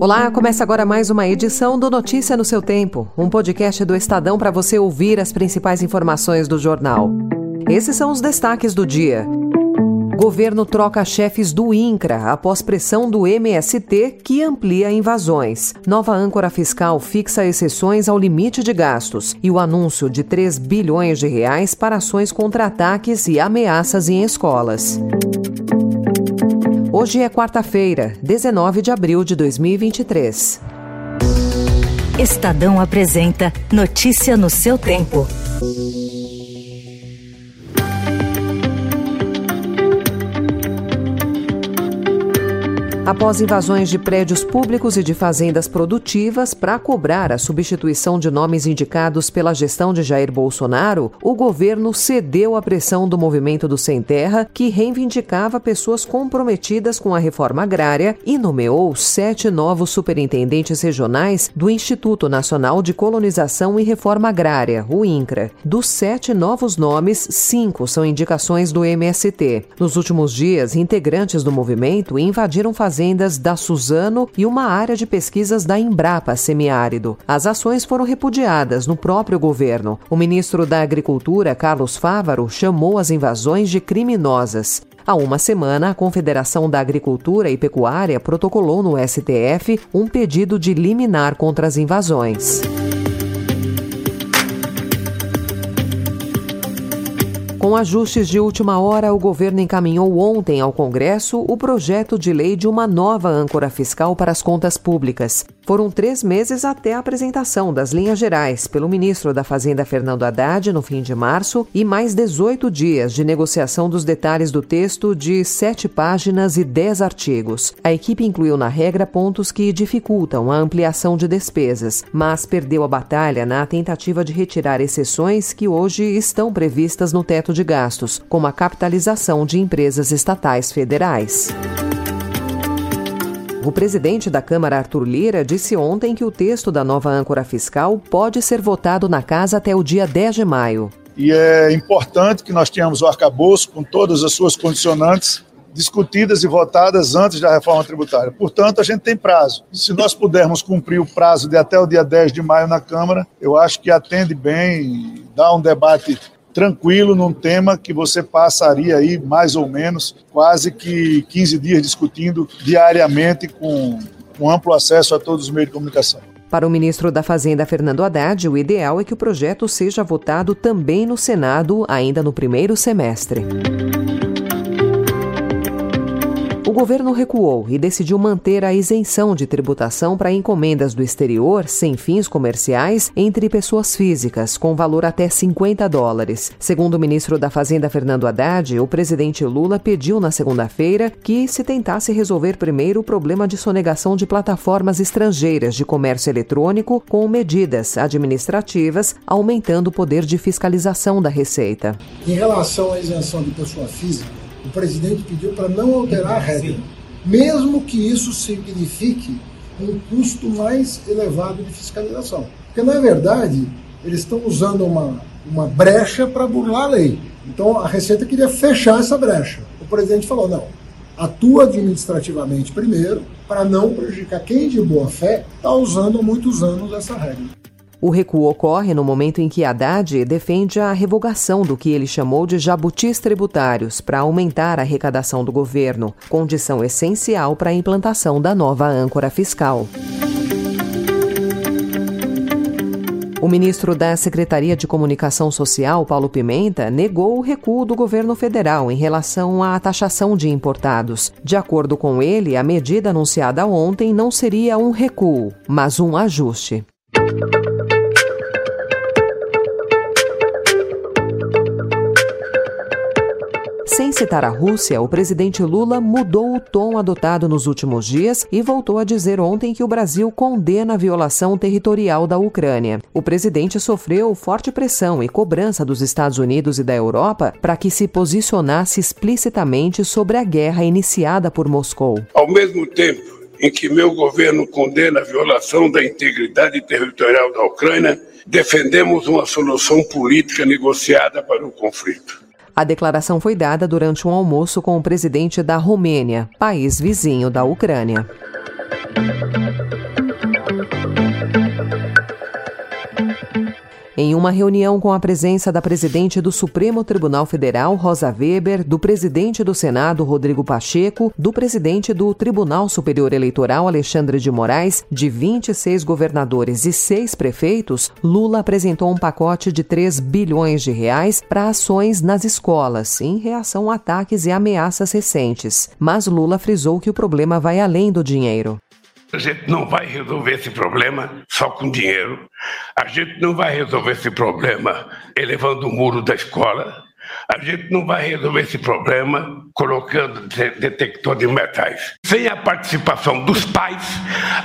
Olá, começa agora mais uma edição do Notícia no seu Tempo, um podcast do Estadão para você ouvir as principais informações do jornal. Esses são os destaques do dia. Governo troca chefes do INCRA após pressão do MST que amplia invasões. Nova âncora fiscal fixa exceções ao limite de gastos e o anúncio de 3 bilhões de reais para ações contra ataques e ameaças em escolas. Hoje é quarta-feira, 19 de abril de 2023. Estadão apresenta Notícia no seu tempo. Após invasões de prédios públicos e de fazendas produtivas para cobrar a substituição de nomes indicados pela gestão de Jair Bolsonaro, o governo cedeu à pressão do movimento do Sem Terra, que reivindicava pessoas comprometidas com a reforma agrária e nomeou sete novos superintendentes regionais do Instituto Nacional de Colonização e Reforma Agrária, o INCRA. Dos sete novos nomes, cinco são indicações do MST. Nos últimos dias, integrantes do movimento invadiram fazendas fazendas da Suzano e uma área de pesquisas da Embrapa Semiárido. As ações foram repudiadas no próprio governo. O ministro da Agricultura, Carlos Fávaro, chamou as invasões de criminosas. Há uma semana, a Confederação da Agricultura e Pecuária protocolou no STF um pedido de liminar contra as invasões. Com ajustes de última hora, o governo encaminhou ontem ao Congresso o projeto de lei de uma nova âncora fiscal para as contas públicas. Foram três meses até a apresentação das linhas gerais pelo ministro da Fazenda Fernando Haddad no fim de março e mais 18 dias de negociação dos detalhes do texto de sete páginas e dez artigos. A equipe incluiu na regra pontos que dificultam a ampliação de despesas, mas perdeu a batalha na tentativa de retirar exceções que hoje estão previstas no teto de gastos, como a capitalização de empresas estatais federais. O presidente da Câmara, Arthur Lira, disse ontem que o texto da nova âncora fiscal pode ser votado na casa até o dia 10 de maio. E é importante que nós tenhamos o arcabouço com todas as suas condicionantes discutidas e votadas antes da reforma tributária. Portanto, a gente tem prazo. Se nós pudermos cumprir o prazo de até o dia 10 de maio na Câmara, eu acho que atende bem, dá um debate tranquilo num tema que você passaria aí mais ou menos quase que 15 dias discutindo diariamente com, com amplo acesso a todos os meios de comunicação. Para o ministro da Fazenda, Fernando Haddad, o ideal é que o projeto seja votado também no Senado ainda no primeiro semestre governo recuou e decidiu manter a isenção de tributação para encomendas do exterior sem fins comerciais entre pessoas físicas, com valor até 50 dólares. Segundo o ministro da Fazenda, Fernando Haddad, o presidente Lula pediu na segunda-feira que se tentasse resolver primeiro o problema de sonegação de plataformas estrangeiras de comércio eletrônico com medidas administrativas, aumentando o poder de fiscalização da Receita. Em relação à isenção de pessoa física, o presidente pediu para não alterar a regra, mesmo que isso signifique um custo mais elevado de fiscalização. Porque, na verdade, eles estão usando uma, uma brecha para burlar a lei. Então, a Receita queria fechar essa brecha. O presidente falou: não, atua administrativamente primeiro, para não prejudicar quem de boa fé está usando há muitos anos essa regra. O recuo ocorre no momento em que Haddad defende a revogação do que ele chamou de jabutis tributários para aumentar a arrecadação do governo, condição essencial para a implantação da nova âncora fiscal. O ministro da Secretaria de Comunicação Social, Paulo Pimenta, negou o recuo do governo federal em relação à taxação de importados. De acordo com ele, a medida anunciada ontem não seria um recuo, mas um ajuste. Sem citar a Rússia, o presidente Lula mudou o tom adotado nos últimos dias e voltou a dizer ontem que o Brasil condena a violação territorial da Ucrânia. O presidente sofreu forte pressão e cobrança dos Estados Unidos e da Europa para que se posicionasse explicitamente sobre a guerra iniciada por Moscou. Ao mesmo tempo em que meu governo condena a violação da integridade territorial da Ucrânia, defendemos uma solução política negociada para o conflito. A declaração foi dada durante um almoço com o presidente da Romênia, país vizinho da Ucrânia. Em uma reunião com a presença da presidente do Supremo Tribunal Federal, Rosa Weber, do presidente do Senado, Rodrigo Pacheco, do presidente do Tribunal Superior Eleitoral, Alexandre de Moraes, de 26 governadores e seis prefeitos, Lula apresentou um pacote de 3 bilhões de reais para ações nas escolas, em reação a ataques e ameaças recentes. Mas Lula frisou que o problema vai além do dinheiro. A gente não vai resolver esse problema só com dinheiro. A gente não vai resolver esse problema elevando o muro da escola. A gente não vai resolver esse problema colocando detector de metais. Sem a participação dos pais,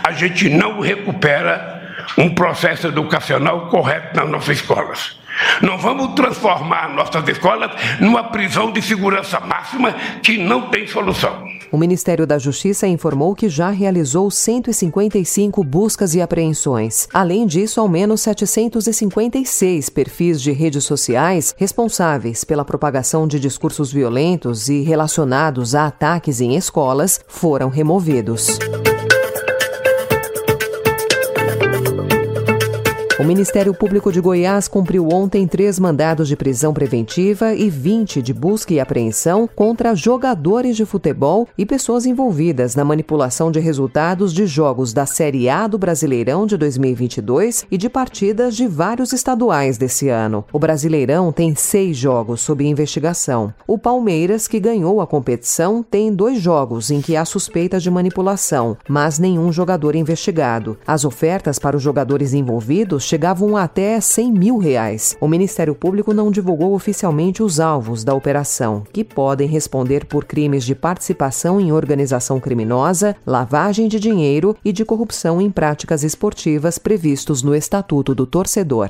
a gente não recupera um processo educacional correto nas nossas escolas. Não vamos transformar nossas escolas numa prisão de segurança máxima que não tem solução. O Ministério da Justiça informou que já realizou 155 buscas e apreensões. Além disso, ao menos 756 perfis de redes sociais responsáveis pela propagação de discursos violentos e relacionados a ataques em escolas foram removidos. O Ministério Público de Goiás cumpriu ontem três mandados de prisão preventiva e 20 de busca e apreensão contra jogadores de futebol e pessoas envolvidas na manipulação de resultados de jogos da Série A do Brasileirão de 2022 e de partidas de vários estaduais desse ano. O Brasileirão tem seis jogos sob investigação. O Palmeiras, que ganhou a competição, tem dois jogos em que há suspeitas de manipulação, mas nenhum jogador investigado. As ofertas para os jogadores envolvidos chegavam até 100 mil reais. O Ministério Público não divulgou oficialmente os alvos da operação, que podem responder por crimes de participação em organização criminosa, lavagem de dinheiro e de corrupção em práticas esportivas previstos no Estatuto do Torcedor.